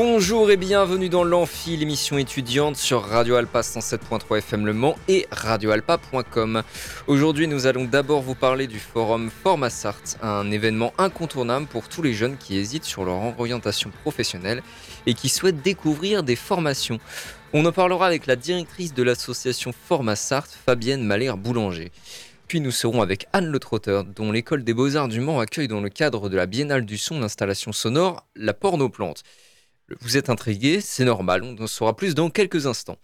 Bonjour et bienvenue dans l'Amphi, l'émission étudiante sur Radio Alpa 107.3 FM Le Mans et radioalpa.com. Aujourd'hui, nous allons d'abord vous parler du forum Formasart, un événement incontournable pour tous les jeunes qui hésitent sur leur orientation professionnelle et qui souhaitent découvrir des formations. On en parlera avec la directrice de l'association Formasart, Fabienne Malher-Boulanger. Puis nous serons avec Anne Le Trotteur, dont l'école des beaux-arts du Mans accueille dans le cadre de la Biennale du son l'installation sonore La Pornoplante. Vous êtes intrigué, c'est normal, on en saura plus dans quelques instants.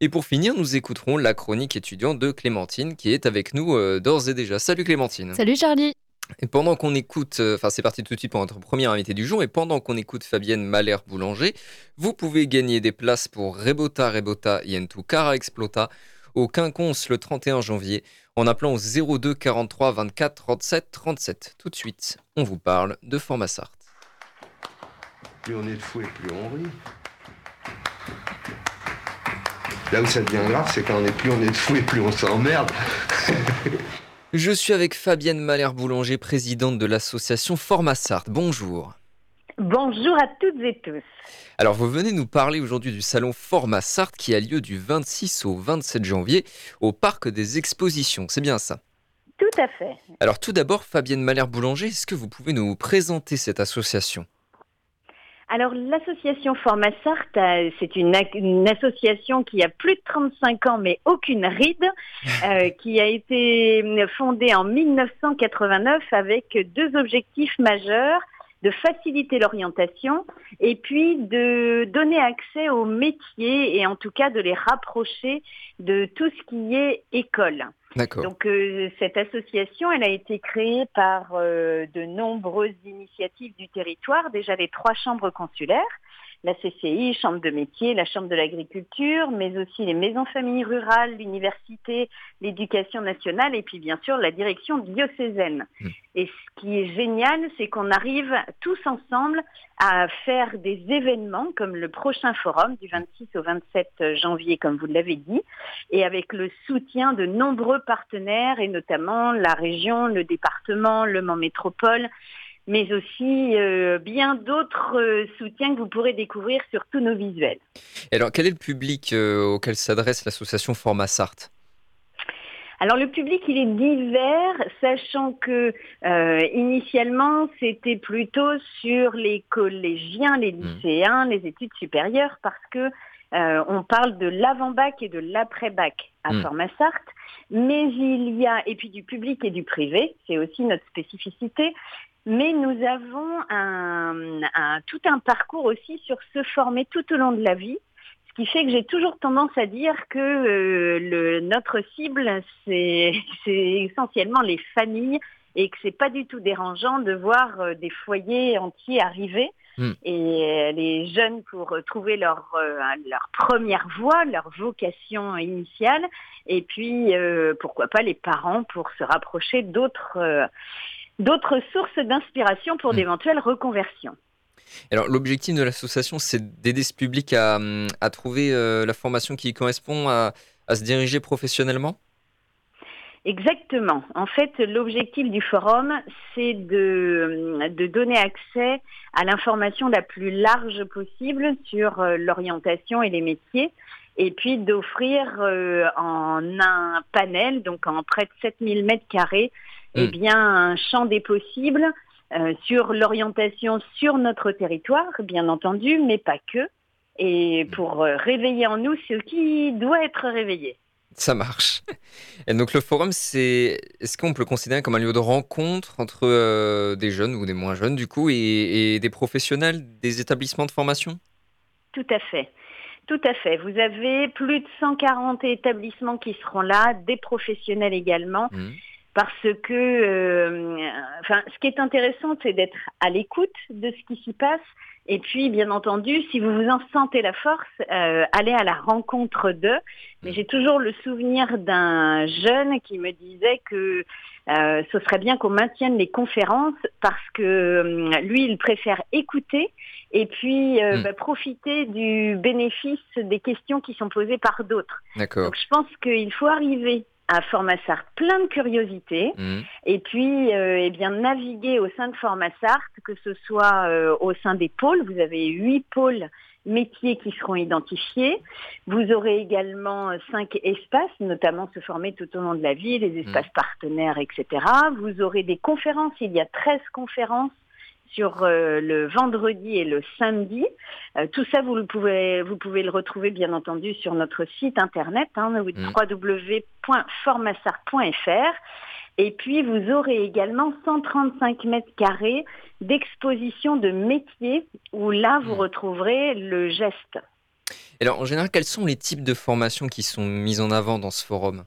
Et pour finir, nous écouterons la chronique étudiante de Clémentine qui est avec nous euh, d'ores et déjà. Salut Clémentine. Salut Charlie. Et pendant qu'on écoute, euh, enfin c'est parti tout de suite pour notre première invité du jour, et pendant qu'on écoute Fabienne Malher-Boulanger, vous pouvez gagner des places pour Rebota Rebota Yentu Cara Explota au Quinconce le 31 janvier en appelant au 02 43 24 37 37. Tout de suite, on vous parle de Formasart. Plus on est de fou et plus on rit. Là où ça devient grave, c'est quand on est plus on est de fou et plus on s'emmerde. Je suis avec Fabienne Malher-Boulanger, présidente de l'association Formasart. Bonjour. Bonjour à toutes et tous. Alors, vous venez nous parler aujourd'hui du salon Formasart qui a lieu du 26 au 27 janvier au Parc des Expositions. C'est bien ça? Tout à fait. Alors, tout d'abord, Fabienne Malher-Boulanger, est-ce que vous pouvez nous présenter cette association? Alors l'association Formasart, euh, c'est une, une, association qui a plus de 35 ans mais aucune ride, euh, qui a été fondée en 1989 avec deux objectifs majeurs de faciliter l'orientation et puis de donner accès aux métiers et en tout cas de les rapprocher de tout ce qui est école. Donc euh, cette association, elle a été créée par euh, de nombreuses initiatives du territoire, déjà les trois chambres consulaires, la CCI, Chambre de métier, la Chambre de l'agriculture, mais aussi les maisons familles rurales, l'université, l'éducation nationale et puis bien sûr la direction diocésaine. Hmm. Et ce qui est génial, c'est qu'on arrive tous ensemble à faire des événements comme le prochain forum du 26 au 27 janvier, comme vous l'avez dit, et avec le soutien de nombreux partenaires et notamment la région, le département, le Mans Métropole, mais aussi euh, bien d'autres euh, soutiens que vous pourrez découvrir sur tous nos visuels. alors, quel est le public euh, auquel s'adresse l'association Format Sarthe? Alors le public, il est divers, sachant que initialement c'était plutôt sur les collégiens, les mmh. lycéens, les études supérieures, parce que on parle de l'avant-bac et de l'après-bac à mmh. Format Sarthe, mais il y a, et puis du public et du privé, c'est aussi notre spécificité, mais nous avons un, tout un parcours aussi sur se former tout au long de la vie. Ce qui fait que j'ai toujours tendance à dire que euh, le, notre cible, c'est essentiellement les familles et que c'est pas du tout dérangeant de voir euh, des foyers entiers arriver hmm. et euh, les jeunes pour trouver leur, leur première voie, leur vocation initiale, et puis pourquoi pas les parents pour se rapprocher d'autres d'autres sources d'inspiration pour hmm. d'éventuelles reconversions. Alors l'objectif de l'association, c'est d'aider ce public à, trouver euh, la formation qui correspond à, se diriger professionnellement? Exactement. En fait, l'objectif du forum, c'est de, de, donner accès à l'information la plus large possible sur euh, l'orientation et les métiers, et puis d'offrir euh, en un panel, donc en près de 7000 mètres carrés, eh hmm. bien, un champ des possibles euh, sur l'orientation sur notre territoire, bien entendu, mais pas que, et pour euh, réveiller en nous ce qui doit être réveillé. Ça marche. Et donc le forum, c'est est-ce qu'on peut le considérer comme un lieu de rencontre entre euh, des jeunes ou des moins jeunes du coup et, et, des professionnels des établissements de formation? Tout à fait. Tout à fait. Vous avez plus de 140 établissements qui seront là, des professionnels également. Mmh parce que, euh, enfin, ce qui est intéressant, c'est d'être à l'écoute de ce qui s'y passe, Et puis, bien entendu, si vous vous en sentez la force, euh, allez à la rencontre d'eux. Mais j'ai toujours le souvenir d'un jeune qui me disait que euh, ce serait bien qu'on maintienne les conférences parce que euh, lui, il préfère écouter et puis euh, Mm. bah, profiter du bénéfice des questions qui sont posées par d'autres. D'accord. Donc je pense qu'il faut arriver à Formassart plein de curiosité Mhm. et puis euh, eh bien naviguer au sein de Formassart, que ce soit euh, au sein des pôles, vous avez huit pôles métiers qui seront identifiés. Vous aurez également euh, cinq espaces, notamment se former tout au long de la vie, les espaces partenaires, etc. Vous aurez des conférences, il y a 13 conférences sur euh, le vendredi et le samedi. Euh, tout ça, vous le pouvez, vous pouvez le retrouver bien entendu sur notre site internet, hein, www.formassart.fr. Et puis, vous aurez également 135 mètres carrés d'exposition de métiers où là, vous Mm. retrouverez le geste. Alors, en général, quels sont les types de formations qui sont mises en avant dans ce forum?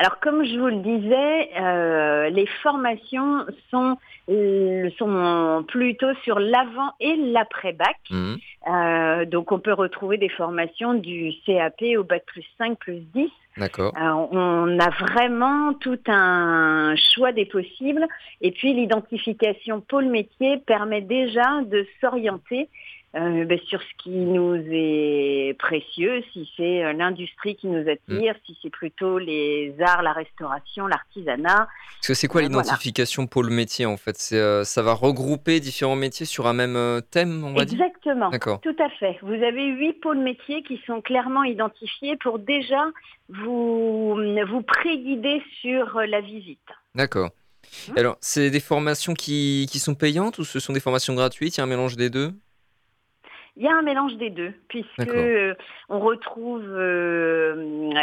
Alors, comme je vous le disais, euh, les formations sont, euh, sont plutôt sur l'avant et l'après-bac. Mhm. Euh, donc, on peut retrouver des formations du CAP au bac plus 5, plus 10. D'accord. On a vraiment tout un choix des possibles. Et puis, l'identification pôle métier permet déjà de s'orienter euh, ben, sur ce qui nous est précieux, si c'est euh, l'industrie qui nous attire, si c'est plutôt les arts, la restauration, l'artisanat. Parce que c'est quoi Euh, voilà. l'identification pôle métier en fait? Euh, ça va regrouper différents métiers sur un même thème, on va dire? Exactement. D'accord. Tout à fait. Vous avez huit pôles métiers qui sont clairement identifiés pour déjà vous, vous préguider sur la visite. D'accord. Hein? Alors, c'est des formations qui, qui sont payantes ou ce sont des formations gratuites? Il y a un mélange des deux? Il y a un mélange des deux, puisque euh, on retrouve euh,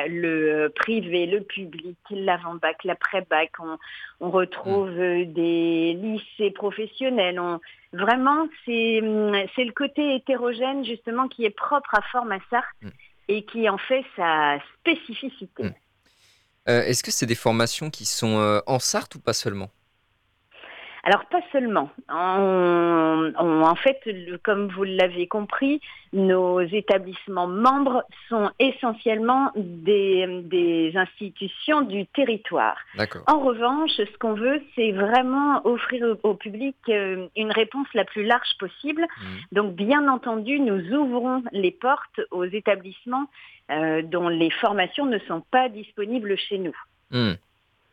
le privé, le public, l'avant-bac, l'après-bac, on, on retrouve Mm. euh, des lycées professionnels. On, vraiment, c'est hum, c'est le côté hétérogène justement qui est propre à Formassart Mm. et qui en fait sa spécificité. Mm. Euh, Est-ce que c'est des formations qui sont euh, en Sarthe ou pas seulement? Alors pas seulement. On- on- en fait, le- comme vous l'avez compris, nos établissements membres sont essentiellement des, des institutions du territoire. En revanche, ce qu'on veut, c'est vraiment offrir au, au public euh, une réponse la plus large possible. Mhm. Donc, bien entendu, nous ouvrons les portes aux établissements euh, dont les formations ne sont pas disponibles chez nous. Hmm.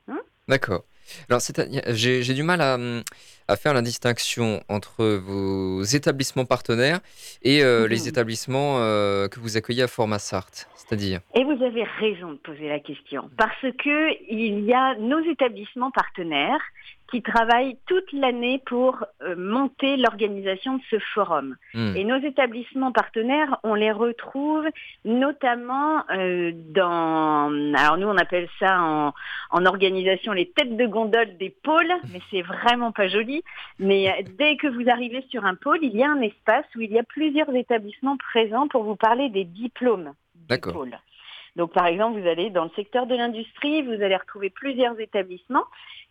Hein? D'accord. Alors, j'ai du mal à, hum, à faire la distinction entre vos établissements partenaires et euh, Mhm. les établissements euh, que vous accueillez à Format Sarthe. C'est-à-dire Et vous avez raison de poser la question, parce que il y a nos établissements partenaires qui travaillent toute l'année pour euh, monter l'organisation de ce forum. Hmm. Et nos établissements partenaires, on les retrouve notamment euh, dans, alors nous on appelle ça en, en organisation les têtes de gondole des pôles, mais c'est vraiment pas joli. Mais euh, dès que vous arrivez sur un pôle, il y a un espace où il y a plusieurs établissements présents pour vous parler des diplômes du D'accord. pôle. Donc par exemple, vous allez dans le secteur de l'industrie, vous allez retrouver plusieurs établissements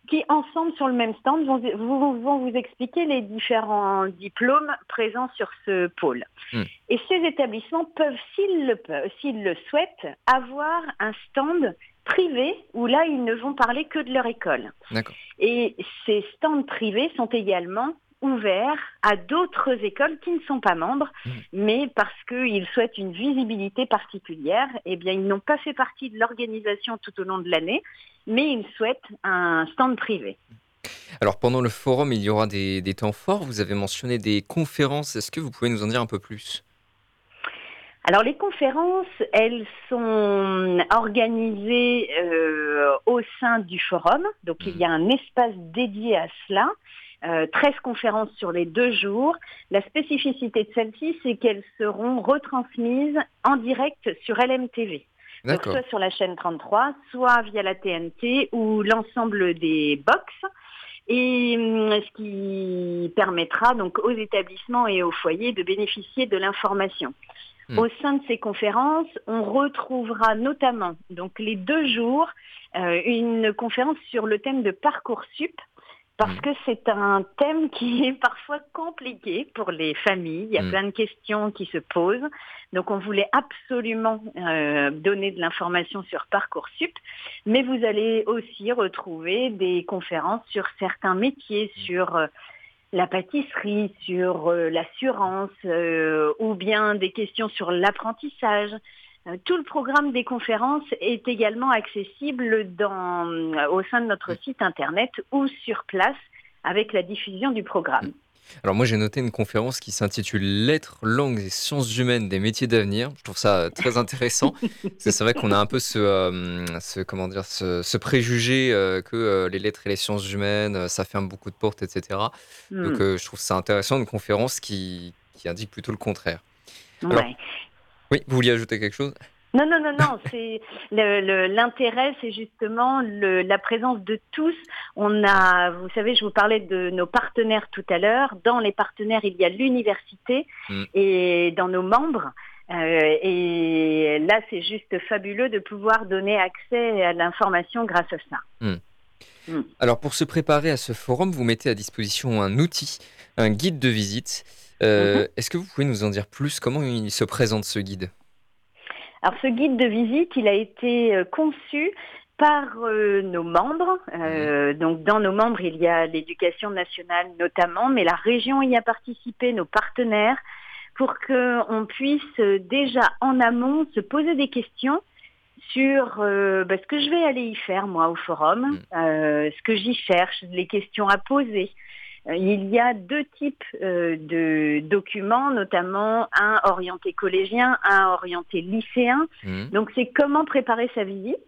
qui ensemble sur le même stand vont vous, vont vous expliquer les différents diplômes présents sur ce pôle. Hmm. Et ces établissements peuvent, s'ils le, peuvent, s'ils le souhaitent, avoir un stand privé où là, ils ne vont parler que de leur école. D'accord. Et ces stands privés sont également ouverts à d'autres écoles qui ne sont pas membres, Mmh. mais parce qu'ils souhaitent une visibilité particulière, eh bien, ils n'ont pas fait partie de l'organisation tout au long de l'année, mais ils souhaitent un stand privé. Alors, pendant le forum, il y aura des, des temps forts. Vous avez mentionné des conférences. Est-ce que vous pouvez nous en dire un peu plus? Alors les conférences, elles sont organisées euh, au sein du forum, donc il y a un espace dédié à cela. Euh, 13 conférences sur les deux jours. La spécificité de celles-ci, c'est qu'elles seront retransmises en direct sur LMTV. Donc soit sur la chaîne 33, soit via la TNT ou l'ensemble des box. Et hum, ce qui permettra donc aux établissements et aux foyers de bénéficier de l'information. Hmm. Au sein de ces conférences, on retrouvera notamment donc les deux jours euh, une conférence sur le thème de Parcoursup parce Mm. que c'est un thème qui est parfois compliqué pour les familles. Il y a Mm. plein de questions qui se posent. Donc on voulait absolument euh, donner de l'information sur Parcoursup, mais vous allez aussi retrouver des conférences sur certains métiers, Mm. sur euh, la pâtisserie, sur euh, l'assurance, euh, ou bien des questions sur l'apprentissage. Euh, Tout le programme des conférences est également accessible dans, au sein de notre site internet ou sur place avec la diffusion du programme. Alors moi j'ai noté une conférence qui s'intitule Lettres, langues et sciences humaines des métiers d'avenir. Je trouve ça très intéressant. c'est vrai qu'on a un peu ce, euh, ce comment dire, ce, ce préjugé euh, que euh, les lettres et les sciences humaines, ça ferme beaucoup de portes, etc. Donc Hmm. euh, je trouve ça intéressant une conférence qui, qui indique plutôt le contraire. alors-. Oui, vous vouliez ajouter quelque chose? Non, non, non, non. C'est l'intérêt, c'est justement le- la présence de tous. On a, vous savez, je vous parlais de nos partenaires tout à l'heure. Dans les partenaires, il y a l'université Mm. et dans nos membres. Euh, et là, c'est juste fabuleux de pouvoir donner accès à l'information grâce à ça. Alors pour se préparer à ce forum, vous mettez à disposition un outil, un guide de visite. Euh, Mhm. Est-ce que vous pouvez nous en dire plus? Comment il se présente ce guide? Alors ce guide de visite, il a été euh, conçu par euh, nos membres. Euh, Donc dans nos membres, il y a l'éducation nationale notamment, mais la région y a participé, nos partenaires, pour qu'on puisse déjà en amont se poser des questions sur euh, bah, ce que je vais aller y faire moi au forum, euh, ce que j'y cherche, les questions à poser. Euh, Il y a deux types euh, de documents, notamment un orienté collégien, un orienté lycéen. Mhm. Donc c'est comment préparer sa visite.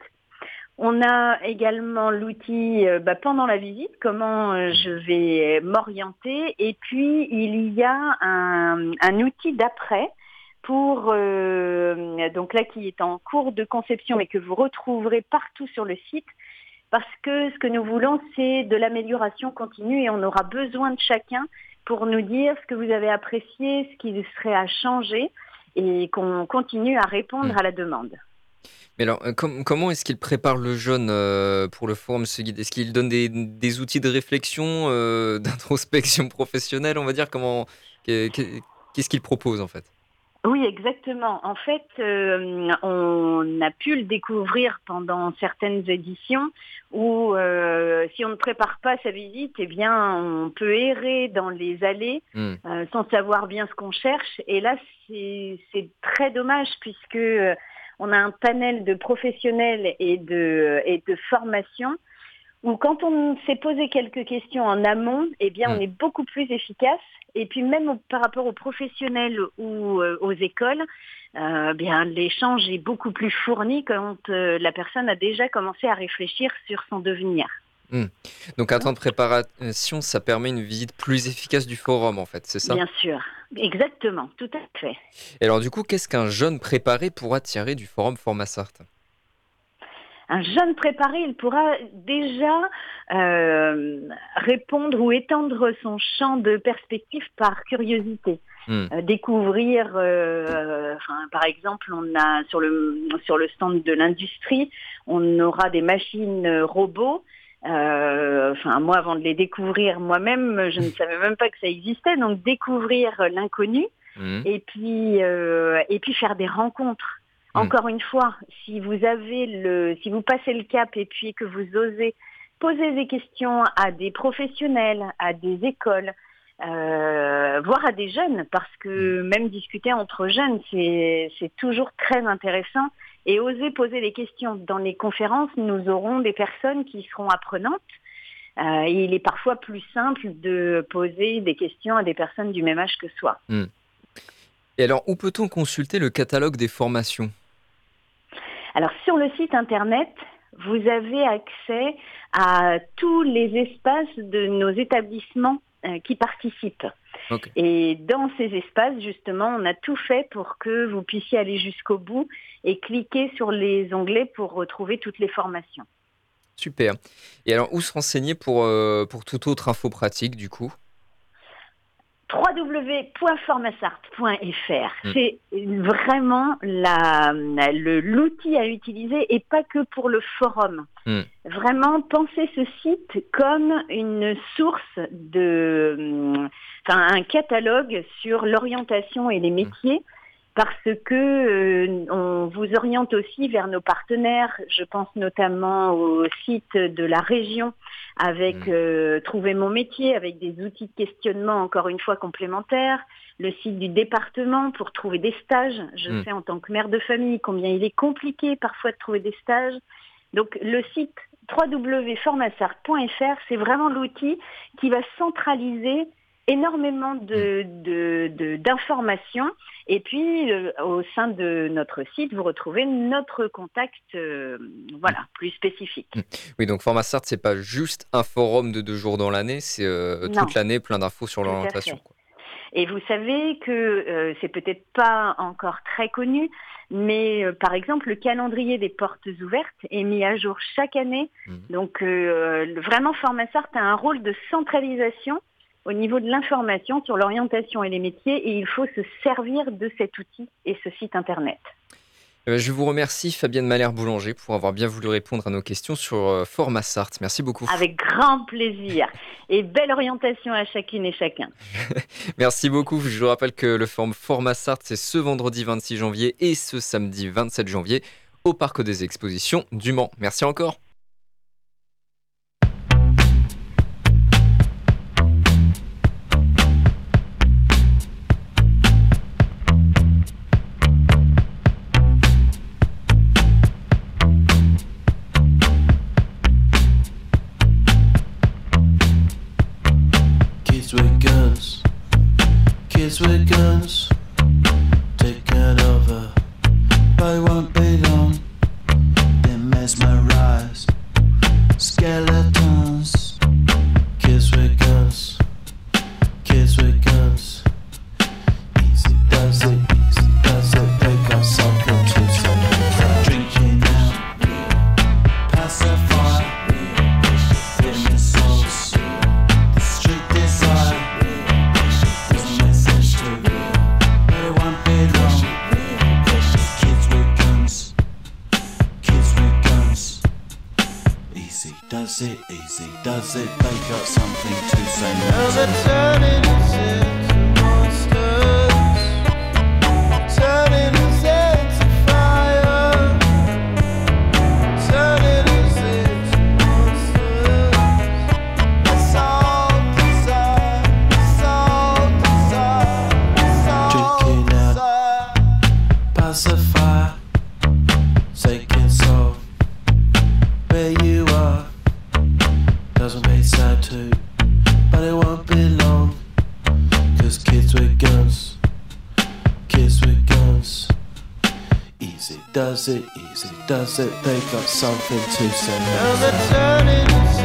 On a également l'outil euh, bah, pendant la visite, comment euh, je vais m'orienter. Et puis il y a un, un outil d'après pour euh, donc là qui est en cours de conception et que vous retrouverez partout sur le site. Parce que ce que nous voulons, c'est de l'amélioration continue et on aura besoin de chacun pour nous dire ce que vous avez apprécié, ce qui serait à changer et qu'on continue à répondre Mm. à la demande. Mais alors, euh, com- comment est-ce qu'il prépare le jeune euh, pour le forum, Est-ce qu'il donne des, des outils de réflexion, euh, d'introspection professionnelle, on va dire? Comment Qu'est-ce qu'il propose en fait? Oui, exactement. En fait, euh, on a pu le découvrir pendant certaines éditions où euh, si on ne prépare pas sa visite, eh bien, on peut errer dans les allées Hmm. euh, sans savoir bien ce qu'on cherche. Et là, c'est très dommage puisque euh, on a un panel de professionnels et de, et de formation où quand on s'est posé quelques questions en amont, eh bien, on Mm. est beaucoup plus efficace. Et puis même par rapport aux professionnels ou euh, aux écoles, euh, bien l'échange est beaucoup plus fourni quand euh, la personne a déjà commencé à réfléchir sur son devenir. Donc un temps de préparation, ça permet une visite plus efficace du forum en fait, c'est ça? Bien sûr, exactement, tout à fait. Et alors du coup, qu'est-ce qu'un jeune préparé pourra tirer du forum Format Sarthe Un jeune préparé, il pourra déjà euh, répondre ou étendre son champ de perspective par curiosité. Hmm. Euh, découvrir, euh, enfin, par exemple, on a sur le sur le stand de l'industrie, on aura des machines euh, robots. Euh, enfin, moi, avant de les découvrir moi-même, je ne savais même pas que ça existait. Donc, découvrir l'inconnu Mhm. et puis euh, et puis faire des rencontres. Mm. Encore une fois, si vous avez le, si vous passez le cap et puis que vous osez poser des questions à des professionnels, à des écoles, euh, voire à des jeunes, parce que même discuter entre jeunes, c'est toujours très intéressant. Et oser poser des questions dans les conférences, nous aurons des personnes qui seront apprenantes. Euh, et il est parfois plus simple de poser des questions à des personnes du même âge que soi. Et alors, où peut-on consulter le catalogue des formations? Alors sur le site internet, vous avez accès à tous les espaces de nos établissements euh, qui participent. Et dans ces espaces, justement, on a tout fait pour que vous puissiez aller jusqu'au bout et cliquer sur les onglets pour retrouver toutes les formations. Super. Et alors, où se renseigner pour, euh, pour toute autre info pratique du coup? www.formasart.fr. Mm. C'est vraiment l'outil à utiliser et pas que pour le forum. Mm. Vraiment, pensez ce site comme une source de, enfin, un catalogue sur l'orientation et les métiers parce que euh, on vous oriente aussi vers nos partenaires. Je pense notamment au site de la région avec mmh. euh, Trouver mon métier, avec des outils de questionnement encore une fois complémentaires, le site du département pour trouver des stages. Je mmh. sais en tant que mère de famille combien il est compliqué parfois de trouver des stages. Donc le site www.formasart.fr, c'est vraiment l'outil qui va centraliser énormément de, d'informations. Et puis, euh, au sein de notre site, vous retrouvez notre contact euh, voilà, plus spécifique. Mmh. Oui, donc FormaSart, c'est pas juste un forum de deux jours dans l'année, c'est euh, toute l'année plein d'infos sur l'orientation. Et vous savez que c'est peut-être pas encore très connu, mais par exemple, le calendrier des portes ouvertes est mis à jour chaque année. Mmh. Donc, vraiment, FormaSart a un rôle de centralisation au niveau de l'information sur l'orientation et les métiers et il faut se servir de cet outil et ce site internet. Eh ben, je vous remercie Fabienne Malher-Boulanger pour avoir bien voulu répondre à nos questions sur euh, Format Sartre. Merci beaucoup. Avec grand plaisir et belle orientation à chacune et chacun. Merci beaucoup. Je vous rappelle que le forum Format c'est ce vendredi 26 janvier et ce samedi 27 janvier au Parc des Expositions du Mans. Merci encore. Does it? They up something to say. realize that they've got something to say.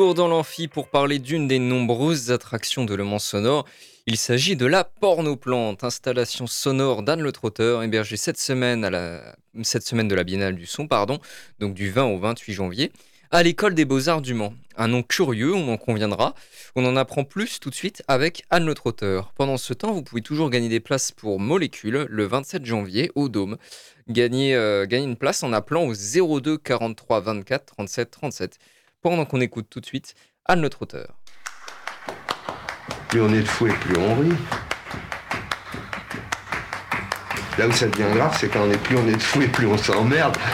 Dans l'amphi pour parler d'une des nombreuses attractions de Le Mans Sonore. Il s'agit de la Pornoplante, installation sonore d'Anne Le Trotteur, hébergée cette semaine, à la... cette semaine de la Biennale du Son, pardon, donc du 20 au 28 janvier, à l'école des Beaux-Arts du Mans. Un nom curieux, on en conviendra. On en apprend plus tout de suite avec Anne Le Trotteur. Pendant ce temps, vous pouvez toujours gagner des places pour Molécule le 27 janvier au Dôme. Gagner, euh, gagner une place en appelant au 02 43 24 37 37 pendant qu'on écoute tout de suite Anne Le Trotteur. Plus on est de fou et plus on rit. Là où ça devient grave, c'est quand on est plus on est de fou et plus on s'emmerde.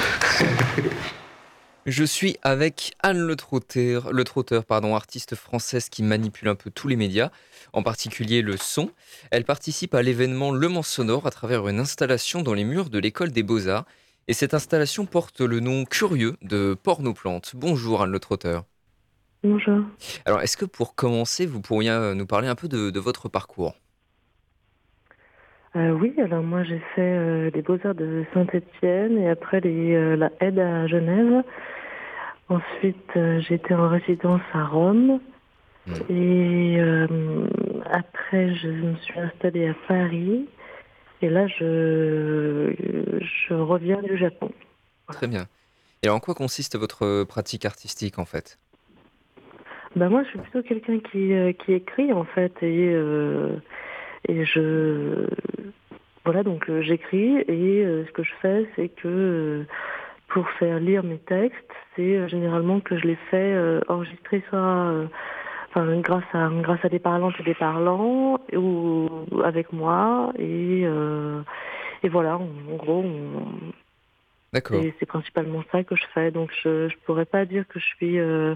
Je suis avec Anne Le Trotteur, le Trotteur pardon, artiste française qui manipule un peu tous les médias, en particulier le son. Elle participe à l'événement Le Mans Sonore à travers une installation dans les murs de l'école des Beaux-Arts. Et cette installation porte le nom curieux de Pornoplante. Bonjour Anne Le Trotteur. Bonjour. Alors, est-ce que pour commencer, vous pourriez euh, nous parler un peu de, de votre parcours? Euh, oui, alors moi j'ai fait euh, les Beaux-Arts de Saint-Étienne et après les, euh, la aide à Genève. Ensuite, j'étais en résidence à Rome. Mm. Et après, je me suis installée à Paris. Et là, je, je reviens du Japon. Très bien. Et en quoi consiste votre pratique artistique en fait? Bah moi, je suis plutôt quelqu'un qui, euh, qui écrit en fait et euh, et je voilà donc euh, j'écris et euh, ce que je fais c'est que euh, pour faire lire mes textes, c'est euh, généralement que je les fais euh, enregistrer soit euh, enfin grâce à grâce à des parlants et des parlants ou avec moi et euh, et voilà en, en gros on, D'accord. et c'est principalement ça que je fais. Donc je je pourrais pas dire que je suis euh,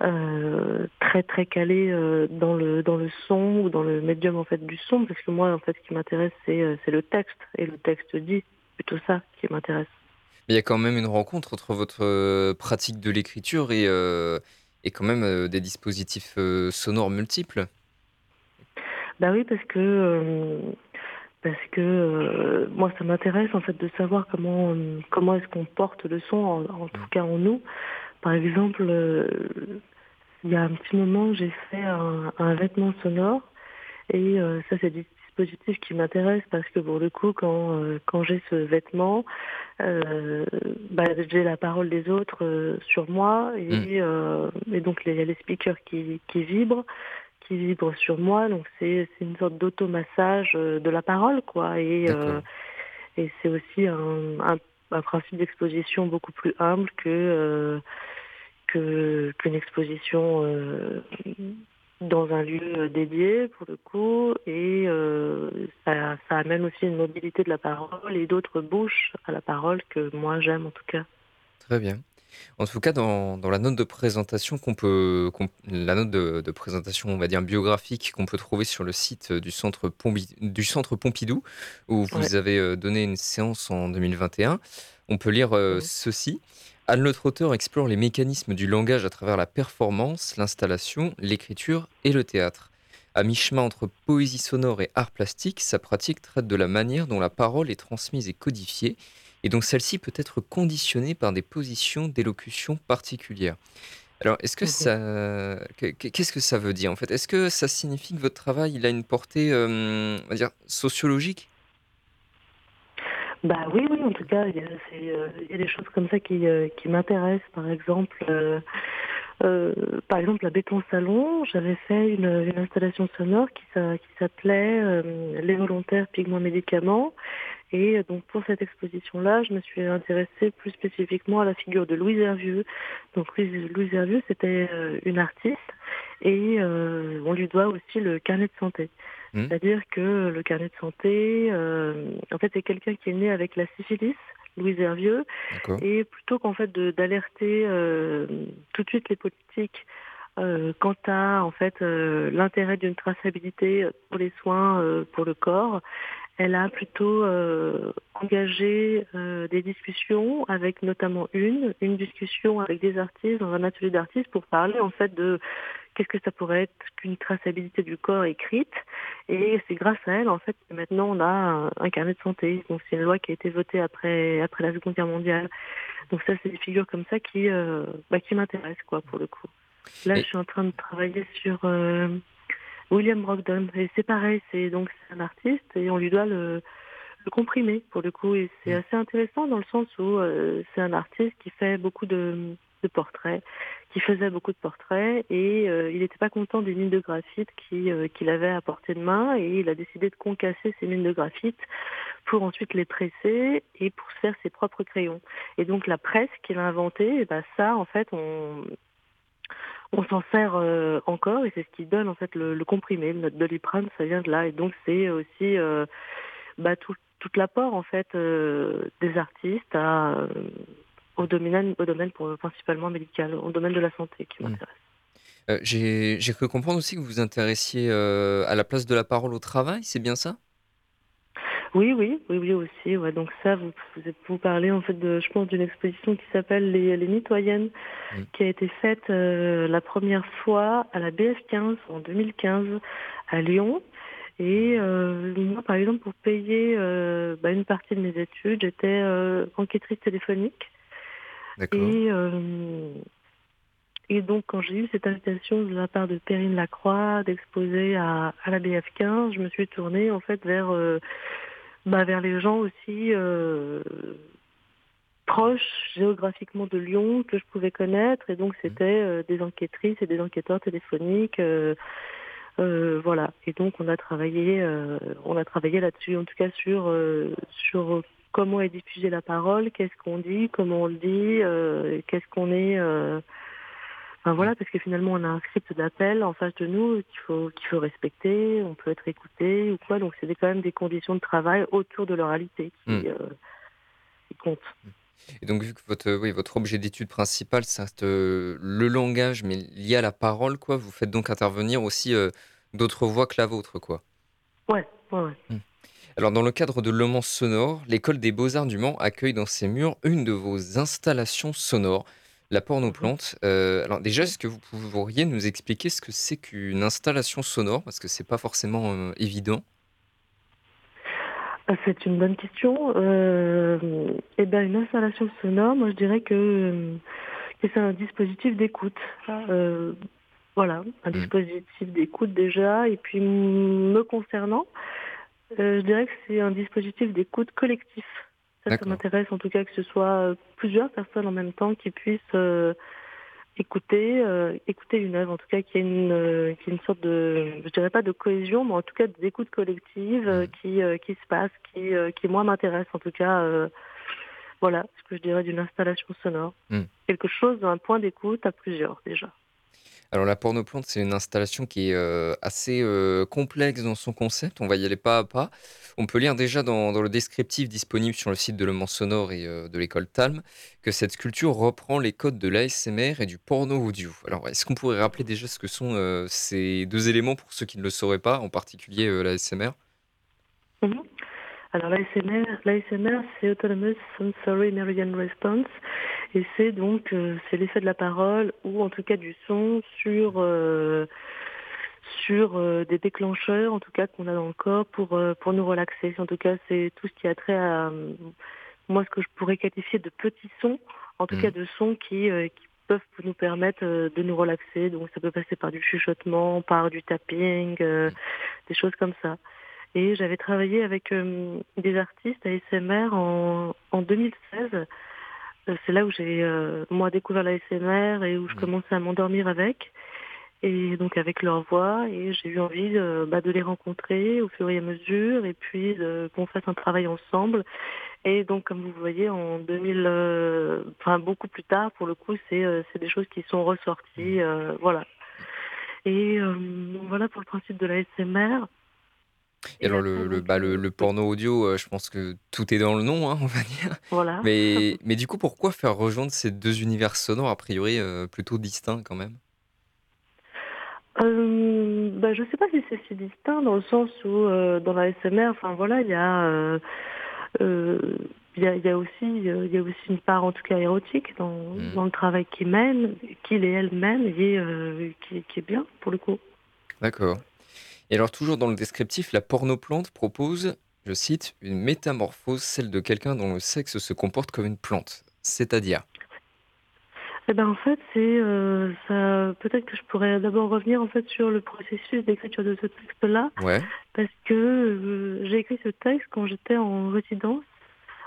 euh, très très calée euh, dans le dans le son ou dans le médium en fait du son parce que moi en fait ce qui m'intéresse c'est c'est le texte et le texte dit plutôt ça qui m'intéresse. Mais il y a quand même une rencontre entre votre pratique de l'écriture et, et quand même euh, des dispositifs euh, sonores multiples. Bah oui parce que euh, parce que moi ça m'intéresse en fait de savoir comment comment est-ce qu'on porte le son en, tout cas en nous. Par exemple, il y a un petit moment j'ai fait un, vêtement sonore et ça c'est des dispositifs qui m'intéressent parce que pour le coup quand euh, quand j'ai ce vêtement euh, bah, j'ai la parole des autres euh, sur moi et, euh, et donc il y a les speakers qui, qui vibrent qui vibrent sur moi. Donc c'est une sorte d'automassage de la parole quoi. Et c'est aussi un, un, un principe d'exposition beaucoup plus humble que que qu'une exposition euh, dans un lieu dédié pour le coup et euh, ça, ça amène aussi une mobilité de la parole et d'autres bouches à la parole que moi j'aime en tout cas. Très bien. En tout cas, dans, dans la note de présentation qu'on peut, la note de, de présentation, on va dire biographique qu'on peut trouver sur le site du centre, Pombi- du centre Pompidou, où vous Ouais. avez euh, donné une séance en 2021, on peut lire euh, ceci. Anne Le Trotteur explore les mécanismes du langage à travers la performance, l'installation, l'écriture et le théâtre. À mi-chemin entre poésie sonore et art plastique, sa pratique traite de la manière dont la parole est transmise et codifiée, et donc celle-ci peut être conditionnée par des positions d'élocution particulières. Alors, est-ce que ça, que- que- qu'est-ce que ça veut dire en fait? Est-ce que ça signifie que votre travail il a une portée, euh, on va dire, sociologique? Bah oui, oui, en tout cas, il y a, euh, y a des choses comme ça qui, euh, qui m'intéressent. Par exemple, euh, euh, par exemple, à Béton Salon, j'avais fait une, une installation sonore qui, qui s'appelait euh, Les volontaires pigments médicaments. Et donc pour cette exposition-là, je me suis intéressée plus spécifiquement à la figure de Louise Hervieux. Donc Louise, Louise Hervieux, c'était euh, une artiste et on lui doit aussi le carnet de santé. Mhm. C'est-à-dire que le carnet de santé, euh, en fait, c'est quelqu'un qui est né avec la syphilis, Louise Hervieux, et plutôt qu'en fait d'alerter euh, tout de suite les politiques euh, quant à en fait euh, l'intérêt d'une traçabilité pour les soins euh, pour le corps, elle a plutôt euh, engagé euh, des discussions avec notamment une, une discussion avec des artistes dans un atelier d'artistes pour parler en fait de qu'est-ce que ça pourrait être qu'une traçabilité du corps écrite. Et c'est grâce à elle en fait que maintenant on a un, un carnet de santé. Donc c'est une loi qui a été votée après après la Seconde Guerre mondiale. Donc ça c'est des figures comme ça qui euh, bah, qui m'intéressent quoi pour le coup. Là, je suis en train de travailler sur euh, William Brogdon. Et c'est pareil, c'est donc un artiste et on lui doit le, le comprimer pour le coup. Et c'est Mm. assez intéressant dans le sens où euh, c'est un artiste qui fait beaucoup de, de portraits, qui faisait beaucoup de portraits et euh, il n'était pas content des mines de graphite euh, qu'il avait à portée de main et il a décidé de concasser ces mines de graphite pour ensuite les presser et pour faire ses propres crayons. Et donc la presse qu'il a inventée, eh ben ça en fait on s'en sert euh, encore et c'est ce qui donne en fait le, comprimé, notre doliprane, ça vient de là et donc c'est aussi bah, tout, l'apport en fait des artistes à, au domaine, au domaine pour, principalement médical, au domaine de la santé qui Mm. m'intéresse. Euh, j'ai cru comprendre aussi que vous vous intéressiez euh, à la place de la parole au travail, c'est bien ça? Oui, oui, oui, oui aussi. Ouais. Donc ça, vous, vous, parlez en fait de, je pense, d'une exposition qui s'appelle les, les Mitoyennes, Mm. qui a été faite euh, la première fois à la BF15 en 2015 à Lyon. Et euh, moi, par exemple, pour payer euh, bah, une partie de mes études, j'étais enquêtrice téléphonique. Et, euh, et donc, quand j'ai eu cette invitation de la part de Perrine Lacroix d'exposer à, à la BF15, je me suis tournée en fait vers, euh, bah, vers les gens aussi euh, proches géographiquement de Lyon que je pouvais connaître. Et donc, c'était euh, des enquêtrices et des enquêteurs téléphoniques. euh, voilà. Et donc, on a travaillé, euh, on a travaillé là-dessus, en tout cas sur, euh, sur comment est diffusée la parole, qu'est-ce qu'on dit, comment on le dit, euh, qu'est-ce qu'on est. euh, Enfin voilà, parce que finalement on a un script d'appel en face de nous qu'il faut qu'il faut respecter, on peut être écouté ou quoi, donc c'est quand même des conditions de travail autour de l'oralité qui, Mm. euh, qui comptent. Et donc, vu que votre, oui, votre objet d'étude principal, euh, le langage, mais lié à la parole, quoi, vous faites donc intervenir aussi euh, d'autres voix que la vôtre, quoi. Ouais, ouais, ouais. Alors, dans le cadre de Le Mans Sonore, l'école des Beaux-Arts du Mans accueille dans ses murs une de vos installations sonores, la pornoplante. Euh, alors, déjà, est-ce que vous pourriez nous expliquer ce que c'est qu'une installation sonore? Parce que c'est pas forcément euh, évident. Ah, C'est une bonne question. Euh, eh ben, une installation sonore, moi je dirais que, que c'est un dispositif d'écoute. Voilà, un Mm. dispositif d'écoute déjà. Et puis me concernant, euh, je dirais que c'est un dispositif d'écoute collectif. Ça, ça m'intéresse en tout cas que ce soit euh, plusieurs personnes en même temps qui puissent euh, écouter, euh, écouter une œuvre, en tout cas qu'il y ait une, euh, y ait une sorte de, je dirais pas de cohésion, mais en tout cas d'écoute collective euh, Mhm. qui, euh, qui se passe, qui, euh, qui moi m'intéresse en tout cas. euh, voilà ce que je dirais d'une installation sonore. Mhm. Quelque chose d'un point d'écoute à plusieurs déjà. Alors la pornoplante, c'est une installation qui est euh, assez euh, complexe dans son concept. On va y aller pas à pas. On peut lire déjà dans, le descriptif disponible sur le site de Le Mans Sonore et euh, de l'école Talm que cette sculpture reprend les codes de l'ASMR et du porno audio. Alors est-ce qu'on pourrait rappeler déjà ce que sont ces deux éléments pour ceux qui ne le sauraient pas, en particulier l'ASMR Mhm. Alors l'ASMR, l'ASMR c'est Autonomous Sensory Meridian Response et c'est donc euh, c'est l'effet de la parole ou en tout cas du son sur euh, sur euh, des déclencheurs en tout cas qu'on a dans le corps pour euh, pour nous relaxer. En tout cas c'est tout ce qui a trait à euh, moi ce que je pourrais qualifier de petits sons, en tout Mhm. cas de sons qui euh, qui peuvent nous permettre de nous relaxer. Donc ça peut passer par du chuchotement, par du tapping, euh, des choses comme ça. Et j'avais travaillé avec euh, des artistes ASMR en, en 2016. Euh, C'est là où j'ai euh, moi découvert l'ASMR et où je Mhm. commençais à m'endormir avec. Et donc avec leur voix. Et j'ai eu envie euh, bah, de les rencontrer au fur et à mesure et puis euh, qu'on fasse un travail ensemble. Et donc comme vous voyez en 2000, euh, enfin beaucoup plus tard pour le coup, c'est euh, c'est des choses qui sont ressorties. euh, voilà. Et euh, voilà pour le principe de l'ASMR. Et alors le, le, bah, le, porno audio, euh, je pense que tout est dans le nom, hein, on va dire. Voilà. Mais, mais du coup, pourquoi faire rejoindre ces deux univers sonores a priori euh, plutôt distincts quand même? Euh, bah, je sais pas si c'est si distinct dans le sens où euh, dans la SMR, enfin voilà, il y a il y a, il y a aussi il y a aussi une part en tout cas érotique dans, dans le travail qu'ils mènent, qu'il et elle mènent et qui, qui est bien pour le coup. D'accord. Et alors, toujours dans le descriptif, la pornoplante propose, je cite, une métamorphose, celle de quelqu'un dont le sexe se comporte comme une plante. C'est-à-dire? Eh ben en fait, c'est euh, ça. Peut-être que je pourrais d'abord revenir en fait sur le processus d'écriture de ce texte-là, Ouais. parce que euh, j'ai écrit ce texte quand j'étais en résidence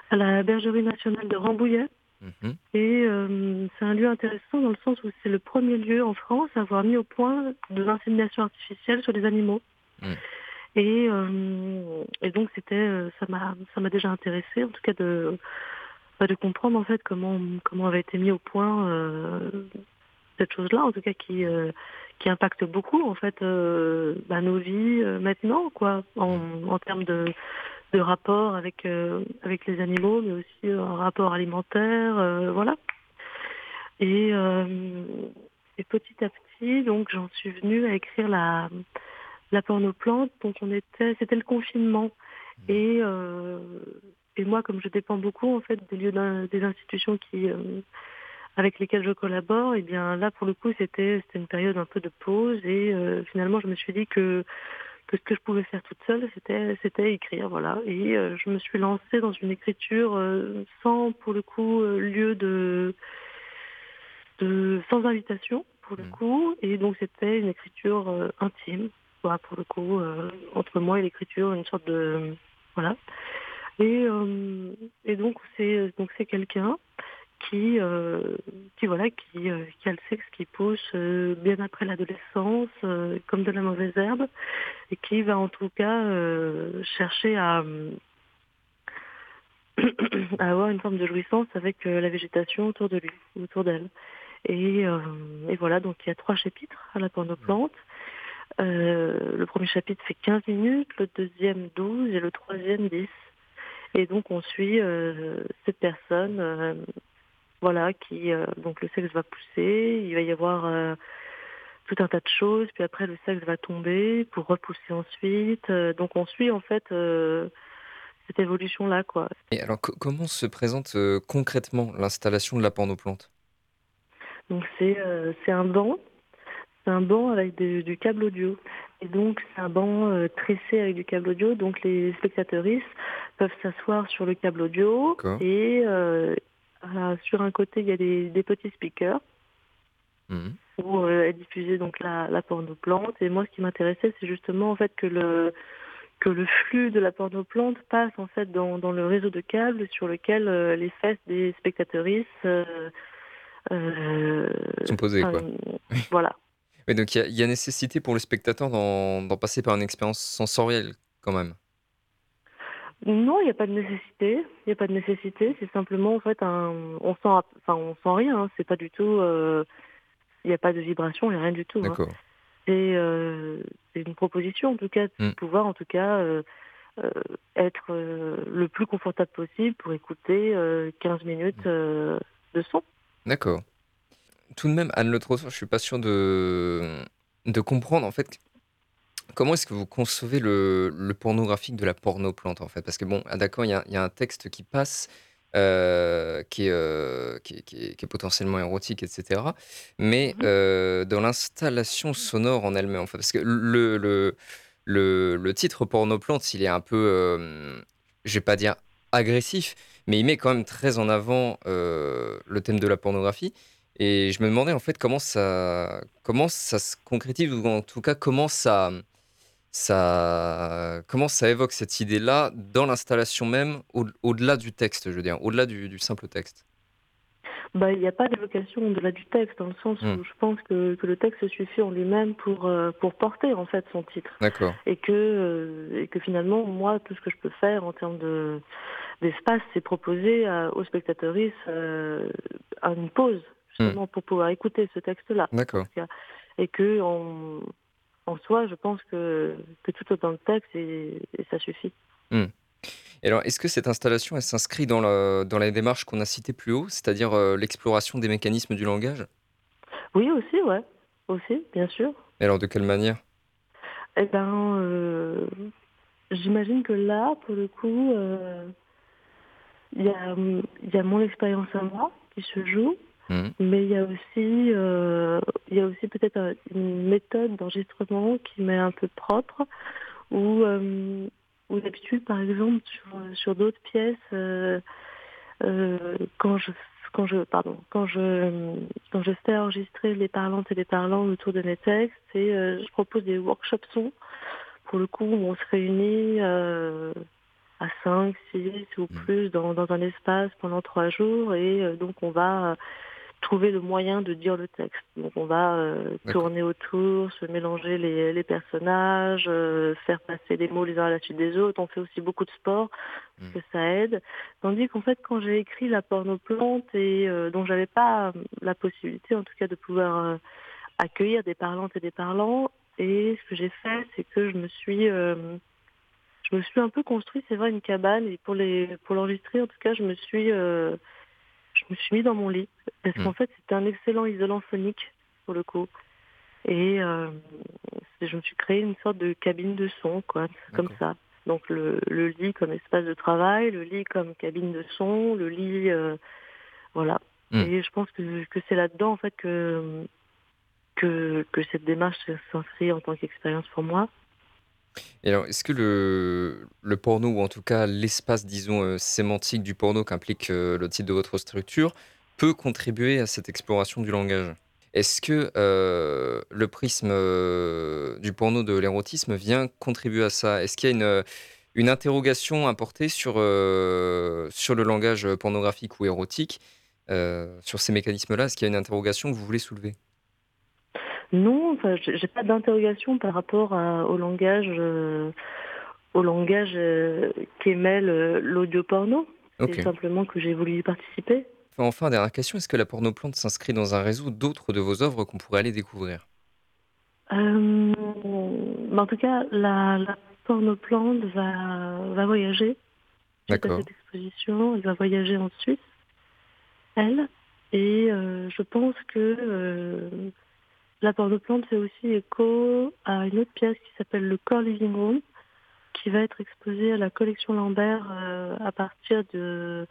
à la Bergerie nationale de Rambouillet. Mhm. Et euh, c'est un lieu intéressant dans le sens où c'est le premier lieu en France à avoir mis au point de l'insémination artificielle sur les animaux. Mm. Et, euh, et donc c'était, euh, ça m'a, ça m'a déjà intéressé, en tout cas de, bah, de comprendre en fait comment comment avait été mis au point euh, cette chose-là, en tout cas qui euh, qui impacte beaucoup en fait bah, nos vies maintenant, quoi, en, en termes de de rapport avec avec les animaux, mais aussi un rapport alimentaire, voilà. Et, et petit à petit, donc j'en suis venue à écrire la la pornoplante. Donc on était, c'était le confinement. Et euh, et moi, comme je dépends beaucoup en fait des lieux des institutions qui euh, avec lesquelles je collabore, et bien là pour le coup c'était c'était une période un peu de pause et euh, finalement je me suis dit que que ce que je pouvais faire toute seule, c'était c'était écrire, voilà. Et euh, je me suis lancée dans une écriture euh, sans, pour le coup, euh, lieu de, de sans invitation, pour le Mm. coup. Et donc c'était une écriture euh, intime, pour le coup, euh, entre moi et l'écriture, une sorte de voilà. Et euh, et donc c'est donc c'est quelqu'un qui, euh, qui voilà, qui, qui a le sexe qui pousse bien après l'adolescence, comme de la mauvaise herbe, et qui va en tout cas chercher à, avoir une forme de jouissance avec la végétation autour de lui, autour d'elle. Et, et voilà, donc il y a trois chapitres à la pornoplante. Euh, le premier chapitre fait 15 minutes, le deuxième 12 et le troisième 10. Et donc on suit euh, cette personne euh, voilà, qui donc le sexe va pousser, il va y avoir tout un tas de choses, puis après le sexe va tomber pour repousser ensuite. Donc on suit en fait cette évolution là quoi. Et alors, co- comment se présente concrètement l'installation de la pornoplante? Donc c'est c'est un banc, c'est un banc avec des- du câble audio. Et donc c'est un banc euh, tressé avec du câble audio. Donc les spectateuristes peuvent s'asseoir sur le câble audio et euh, à- sur un côté il y a des, des petits speakers. Mhm. où euh, est diffusée donc la, la pornoplante. Et moi, ce qui m'intéressait, c'est justement en fait que le que le flux de la pornoplante passe en fait dans, dans le réseau de câbles sur lequel les fesses des spectateuristes euh, Sont posées, quoi. voilà. Mais donc, il y, a- il y a nécessité pour le spectateur d'en passer par une expérience sensorielle, quand même. Non, il n'y a pas de nécessité. Il n'y a pas de nécessité. C'est simplement en fait un. On sent, enfin, on sent rien. hein. C'est pas du tout. euh, Il n'y a pas de vibration, il n'y a rien du tout. hein. D'accord. c'est euh, c'est une proposition en tout cas de Mm. pouvoir en tout cas euh, euh, être euh, le plus confortable possible pour écouter euh, 15 minutes euh, de son. D'accord. Tout de même, Anne Le Trottoir, je suis pas sûr de, de comprendre en fait comment est-ce que vous concevez le, le pornographique de la pornoplante en fait? Parce que bon, ah, d'accord, il y a, il y a un texte qui passe euh, qui, est, euh, qui, est, qui est- qui est potentiellement érotique, etc. Mais Mhm. euh, dans l'installation sonore en elle-même, en fait, parce que le, le, le, le titre pornoplante, il est un peu, je vais pas dire agressif, mais il met quand même très en avant le thème de la pornographie. Et je me demandais en fait comment ça, comment ça se concrétise, ou en tout cas comment ça, ça, comment ça évoque cette idée-là dans l'installation même, au- au-delà du texte, je veux dire, au-delà du, du simple texte? Bah, il n'y a pas d'évocation au-delà du texte, dans le sens où Mm. je pense que, que le texte suffit en lui-même pour, euh, pour porter en fait son titre. D'accord. Et que, euh, et que finalement, moi, tout ce que je peux faire en termes de, d'espace, c'est proposer à- aux spectateuristes euh, une pause, justement, pour pouvoir écouter ce texte-là. D'accord. et que en, en soi, je pense que, que tout dans le texte et, et ça suffit. Et alors, est-ce que cette installation, elle s'inscrit dans la, dans la démarche qu'on a citée plus haut, c'est-à-dire euh, l'exploration des mécanismes du langage? Oui, aussi, ouais, aussi, bien sûr. Et alors, de quelle manière? Eh ben, euh, j'imagine que là, pour le coup, euh, il y, a, il y a mon expérience à moi qui se joue, Mhm. mais il y a aussi, euh, il y a aussi peut-être un- une méthode d'enregistrement qui m'est un peu propre, où, euh, où d'habitude, par exemple, sur, sur d'autres pièces, euh, euh, quand je quand je pardon quand je quand je fais enregistrer les parlantes et les parlants autour de mes textes, c'est je propose des workshops son. Pour le coup, on se réunit à 5, 6 ou mm. plus dans, dans, un espace pendant trois jours et donc on va trouver le moyen de dire le texte. Donc on va euh, tourner autour, se mélanger les, les personnages, euh, faire passer les mots les uns à la suite des autres. On fait aussi beaucoup de sport, parce que ça aide. Tandis qu'en fait, quand j'ai écrit La pornoplante, et euh, dont j'avais pas la possibilité, en tout cas, de pouvoir accueillir des parlantes et des parlants, et ce que j'ai fait, c'est que je me suis je me suis un peu construit, c'est vrai, une cabane, et pour les pour l'enregistrer, en tout cas, je me suis je me suis mis dans mon lit parce qu'en hmm. fait c'était un excellent isolant phonique pour le coup. Et euh, je me suis créé une sorte de cabine de son, quoi, comme ça. Donc le, le, lit comme espace de travail, le lit comme cabine de son, le lit, euh, voilà. Hmm. Et je pense que, que c'est là-dedans en fait que, que, que cette démarche s'inscrit en tant qu'expérience pour moi. Est-ce que le, porno, ou en tout cas l'espace, disons, euh, sémantique du porno qu'implique euh, le titre de votre structure, peut contribuer à cette exploration du langage? Est-ce que euh, le prisme du porno de l'érotisme vient contribuer à ça? Est-ce qu'il y a une, une interrogation à porter sur, sur le langage pornographique ou érotique, sur ces mécanismes-là? Est-ce qu'il y a une interrogation que vous voulez soulever? Non, enfin, j'ai pas d'interrogation par rapport au langage, euh, au langage euh, qu'émet l'audio porno. C'est simplement que j'ai voulu y participer. Enfin, dernière question, est-ce que la pornoplante s'inscrit dans un réseau d'autres de vos œuvres qu'on pourrait aller découvrir? Euh, En tout cas, la, la pornoplante va, va voyager. D'accord. cette exposition, elle va voyager en Suisse, elle. Et je pense que la porte-plante fait aussi écho à une autre pièce qui s'appelle le Core Living Room, qui va être exposée à la collection Lambert euh, à partir de,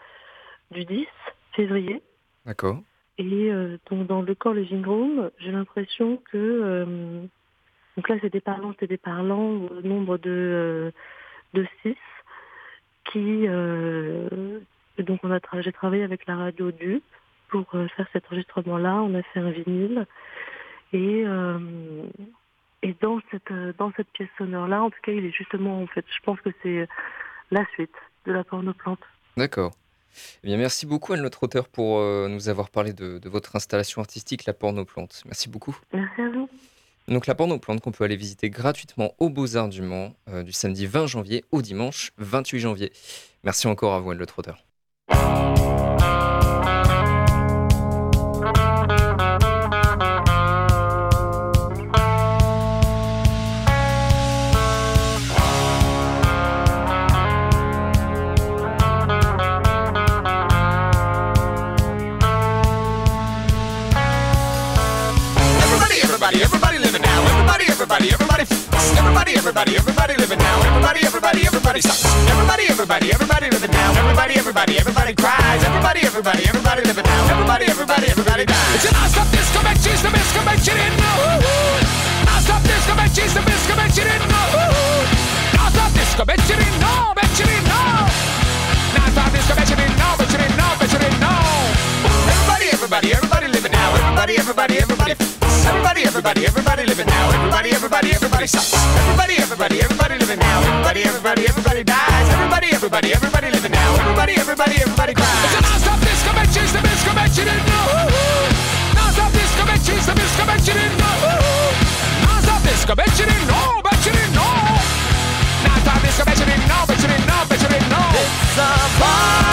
du 10 février. D'accord. Et euh, donc dans le Core Living Room, j'ai l'impression que euh, donc là c'est des parlants et des parlants au nombre de de 6 qui donc on a j'ai travaillé avec la radio du pour faire cet enregistrement là, on a fait un vinyle et, euh, et dans cette, dans cette pièce sonore-là, en tout cas, il est justement, en fait, je pense que c'est la suite de la pornoplante. D'accord. Eh bien, merci beaucoup à notre auteur pour euh, nous avoir parlé de, votre installation artistique, la pornoplante. Merci beaucoup. Merci à vous. Donc la pornoplante qu'on peut aller visiter gratuitement au Beaux-Arts du Mans euh, du samedi 20 janvier au dimanche 28 janvier. Merci encore à vous, notre auteur. Everybody, everybody, everybody living now. Everybody, everybody, everybody sucks. Everybody, everybody, everybody living now. Everybody, everybody, everybody cries. Everybody, everybody, everybody living now. Everybody, everybody, everybody dies. It's an I stop this convention, the best convention in the I stop this convention, the best convention in the I stop this convention in the convention in the I stop this convention in the convention in you didn't know. Everybody, everybody, everybody living now. Everybody, everybody, everybody. Everybody, everybody, everybody living now. Everybody, everybody everybody sucks. Everybody, everybody, everybody living now. Everybody, everybody, everybody dies. Everybody, everybody, everybody living now. Everybody, everybody, everybody cries. It's a non-stop disco benches, the disco bench you didn't know. Non-stop disco benches, the disco bench you didn't know. Non-stop disco bench you didn't know, but you didn't know. Non-stop disco bench you didn't know, but you didn't know, but you didn't know. It's a violent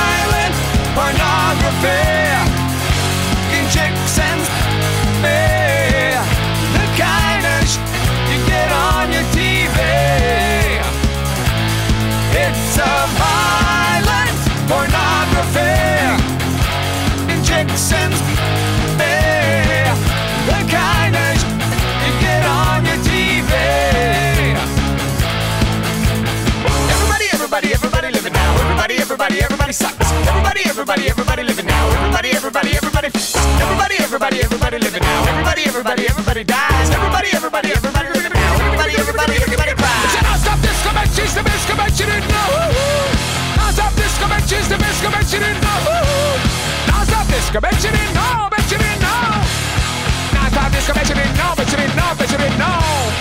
everybody sucks. Everybody, everybody, everybody living now. Everybody, everybody, everybody. Everybody, everybody, everybody living now. Everybody, everybody, everybody dies. Everybody, everybody, everybody living now. Everybody, everybody, everybody cries. Now stop this convention, the misconvention in now. Now stop this convention, the misconvention in now. Now stop this convention in now, convention in now. Now stop this convention in now, convention in now, convention in now.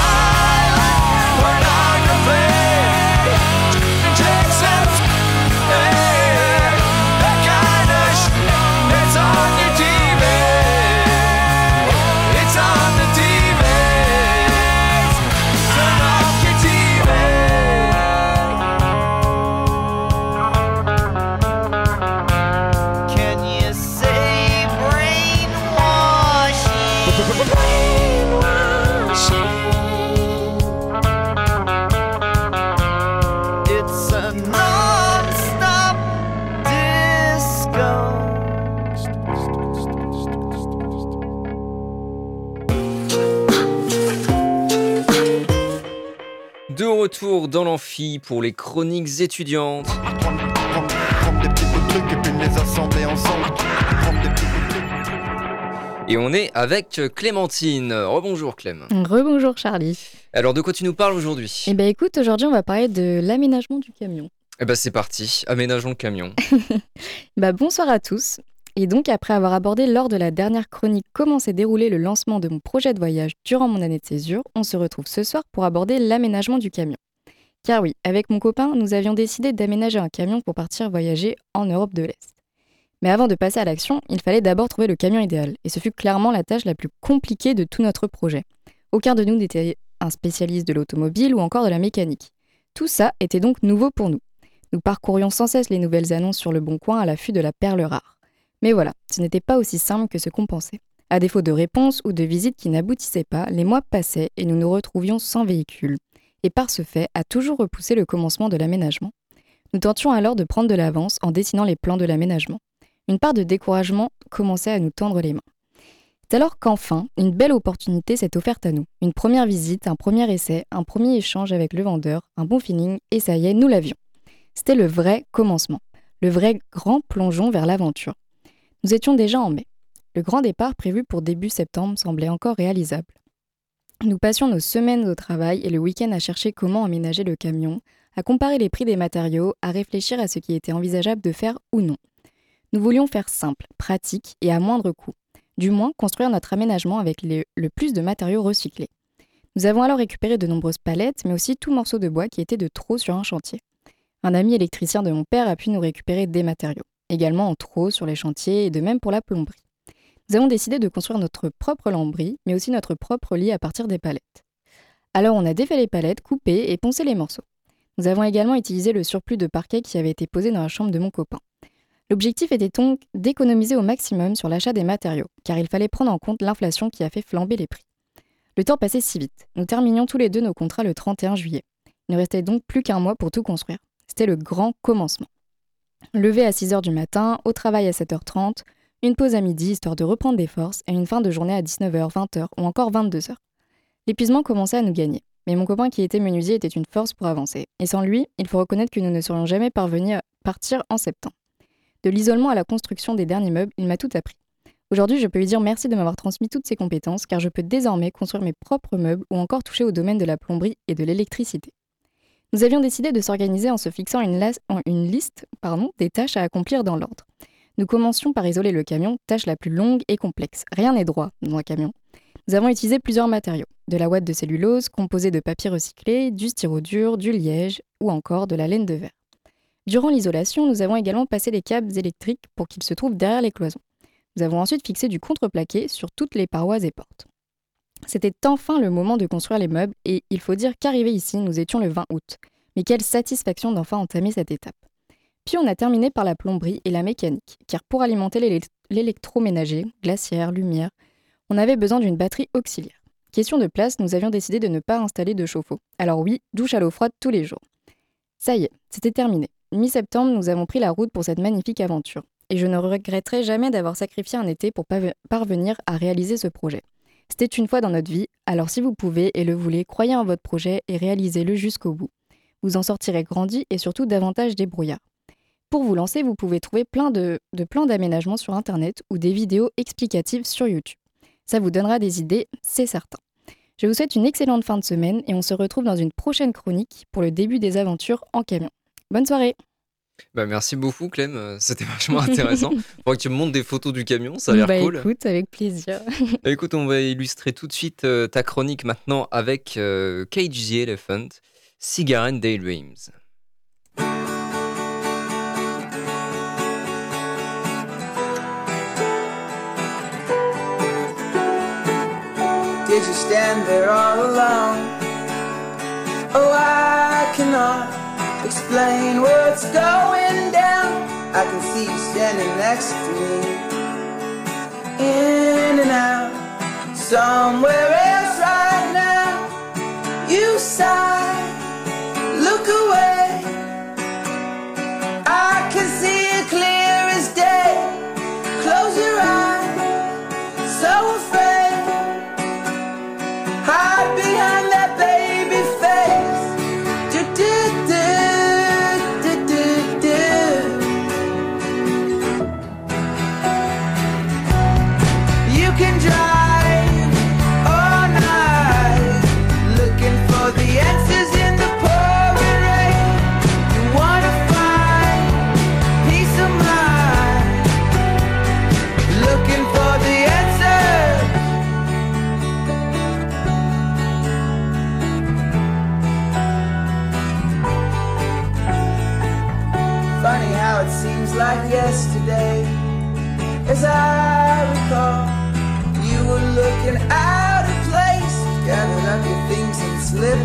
retour dans l'amphi pour les chroniques étudiantes. Et on est avec Clémentine. Rebonjour Clem. Rebonjour Charlie. Alors de quoi tu nous parles aujourd'hui? Eh ben écoute, aujourd'hui on va parler de l'aménagement du camion. Eh ben c'est parti, aménageons le camion. Bah bonsoir à tous. Et donc après avoir abordé lors de la dernière chronique comment s'est déroulé le lancement de mon projet de voyage durant mon année de césure, on se retrouve ce soir pour aborder l'aménagement du camion. Car oui, avec mon copain, nous avions décidé d'aménager un camion pour partir voyager en Europe de l'Est. Mais avant de passer à l'action, il fallait d'abord trouver le camion idéal, et ce fut clairement la tâche la plus compliquée de tout notre projet. Aucun de nous n'était un spécialiste de l'automobile ou encore de la mécanique. Tout ça était donc nouveau pour nous. Nous parcourions sans cesse les nouvelles annonces sur le bon coin à l'affût de la perle rare. Mais voilà, ce n'était pas aussi simple que ce qu'on pensait. À défaut de réponses ou de visites qui n'aboutissaient pas, les mois passaient et nous nous retrouvions sans véhicule. Et par ce fait, à toujours repousser le commencement de l'aménagement. Nous tentions alors de prendre de l'avance en dessinant les plans de l'aménagement. Une part de découragement commençait à nous tendre les mains. C'est alors qu'enfin, une belle opportunité s'est offerte à nous. Une première visite, un premier essai, un premier échange avec le vendeur, un bon feeling, et ça y est, nous l'avions. C'était le vrai commencement, le vrai grand plongeon vers l'aventure. Nous étions déjà en mai. Le grand départ prévu pour début septembre semblait encore réalisable. Nous passions nos semaines au travail et le week-end à chercher comment aménager le camion, à comparer les prix des matériaux, à réfléchir à ce qui était envisageable de faire ou non. Nous voulions faire simple, pratique et à moindre coût. Du moins, construire notre aménagement avec le plus de matériaux recyclés. Nous avons alors récupéré de nombreuses palettes, mais aussi tout morceau de bois qui était de trop sur un chantier. Un ami électricien de mon père a pu nous récupérer des matériaux, également en trop sur les chantiers et de même pour la plomberie. Nous avons décidé de construire notre propre lambris, mais aussi notre propre lit à partir des palettes. Alors on a défait les palettes, coupé et poncé les morceaux. Nous avons également utilisé le surplus de parquet qui avait été posé dans la chambre de mon copain. L'objectif était donc d'économiser au maximum sur l'achat des matériaux, car il fallait prendre en compte l'inflation qui a fait flamber les prix. Le temps passait si vite. Nous terminions tous les deux nos contrats le 31 juillet. Il ne restait donc plus qu'un mois pour tout construire. C'était le grand commencement. Levé à 6h du matin, au travail à 7h30, une pause à midi histoire de reprendre des forces et une fin de journée à 19h, 20h ou encore 22h. L'épuisement commençait à nous gagner, mais mon copain qui était menuisier était une force pour avancer, et sans lui, il faut reconnaître que nous ne serions jamais parvenus à partir en septembre. De l'isolement à la construction des derniers meubles, il m'a tout appris. Aujourd'hui, je peux lui dire merci de m'avoir transmis toutes ces compétences car je peux désormais construire mes propres meubles ou encore toucher au domaine de la plomberie et de l'électricité. Nous avions décidé de s'organiser en se fixant une, une liste pardon, des tâches à accomplir dans l'ordre. Nous commencions par isoler le camion, tâche la plus longue et complexe. Rien n'est droit dans un camion. Nous avons utilisé plusieurs matériaux, de la ouate de cellulose composée de papier recyclé, du styrodure, du liège ou encore de la laine de verre. Durant l'isolation, nous avons également passé les câbles électriques pour qu'ils se trouvent derrière les cloisons. Nous avons ensuite fixé du contreplaqué sur toutes les parois et portes. C'était enfin le moment de construire les meubles et il faut dire qu'arrivé ici, nous étions le 20 août. Mais quelle satisfaction d'enfin entamer cette étape. Puis on a terminé par la plomberie et la mécanique, car pour alimenter l'élect- l'électroménager, glacière, lumière, on avait besoin d'une batterie auxiliaire. Question de place, nous avions décidé de ne pas installer de chauffe-eau. Alors oui, douche à l'eau froide tous les jours. Ça y est, c'était terminé. Mi-septembre, nous avons pris la route pour cette magnifique aventure. Et je ne regretterai jamais d'avoir sacrifié un été pour parvenir à réaliser ce projet. C'était une fois dans notre vie, alors si vous pouvez et le voulez, croyez en votre projet et réalisez-le jusqu'au bout. Vous en sortirez grandi et surtout davantage débrouillard. Pour vous lancer, vous pouvez trouver plein de, de plans d'aménagement sur Internet ou des vidéos explicatives sur YouTube. Ça vous donnera des idées, c'est certain. Je vous souhaite une excellente fin de semaine et on se retrouve dans une prochaine chronique pour le début des aventures en camion. Bonne soirée bah, merci beaucoup Clem, euh, c'était vachement intéressant. Faudrait que tu me montres des photos du camion, ça a l'air bah, cool. Écoute, avec plaisir. Bah, écoute, on va illustrer tout de suite euh, ta chronique maintenant avec euh, Cage the Elephant, Cigar and Daydreams. Did you stand there all alone? Oh, I cannot explain what's going down. I can see you standing next to me. In and out, somewhere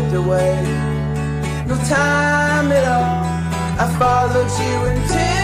slipped away. No time at all, I followed you into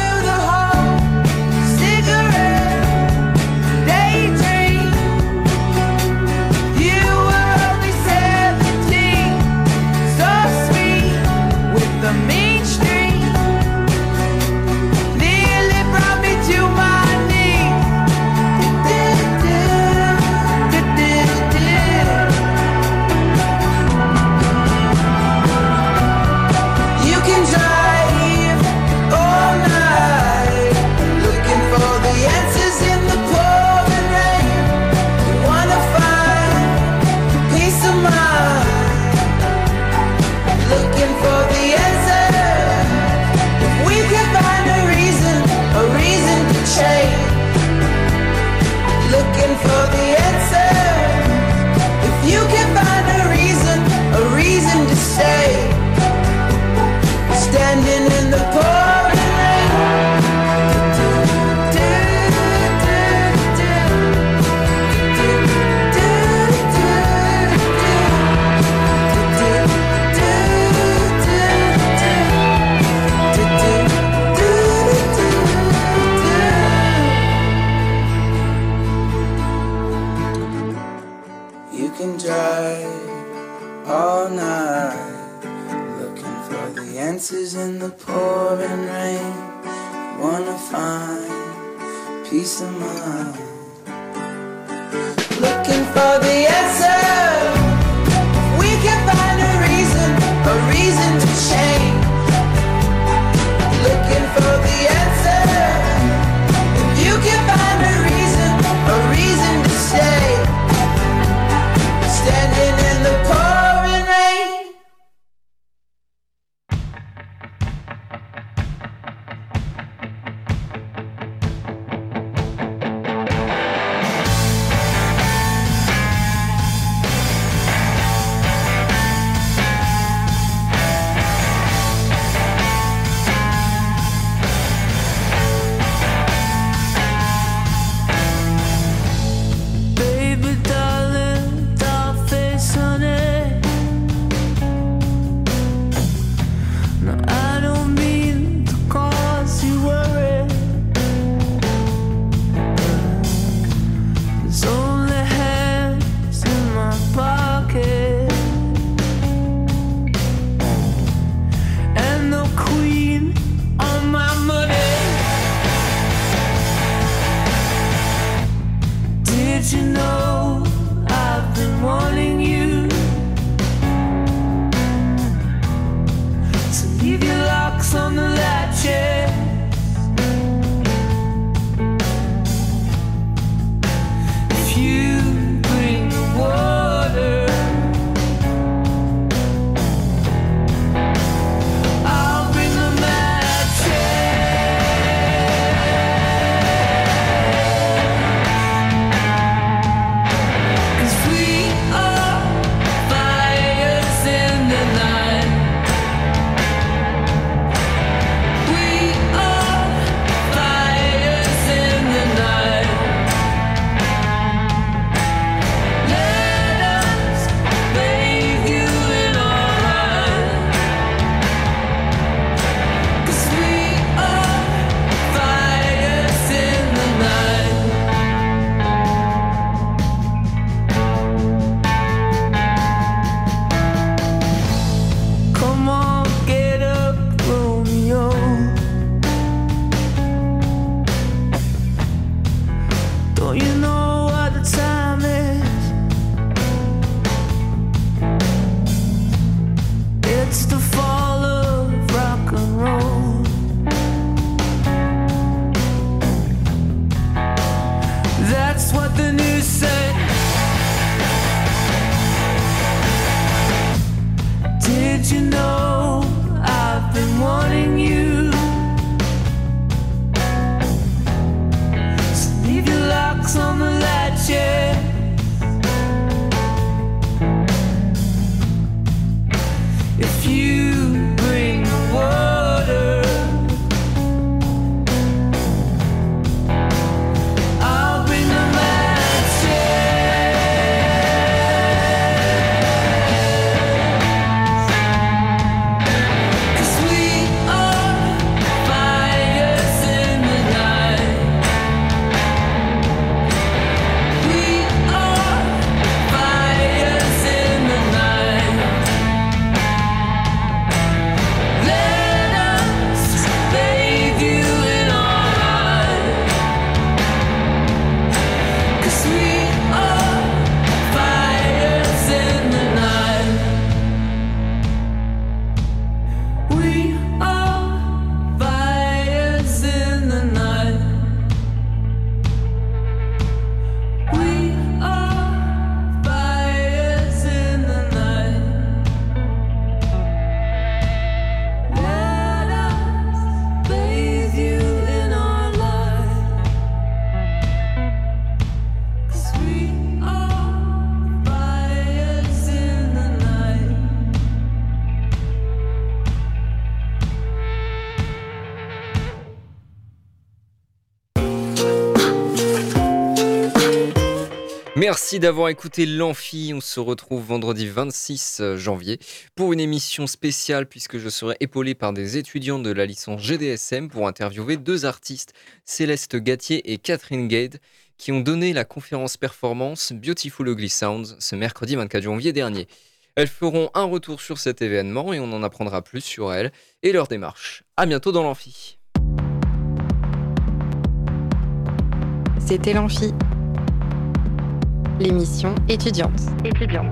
D'avoir écouté l'Amphi. On se retrouve vendredi 26 janvier pour une émission spéciale puisque je serai épaulé par des étudiants de la licence GDSM pour interviewer deux artistes, Céleste Gatier et Catherine Gade, qui ont donné la conférence performance Beautiful Ugly Sounds ce mercredi 24 janvier dernier. Elles feront un retour sur cet événement et on en apprendra plus sur elles et leur démarche. À bientôt dans l'Amphi. C'était l'Amphi, l'émission étudiante. étudiante.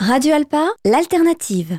Radio Alpa, l'alternative.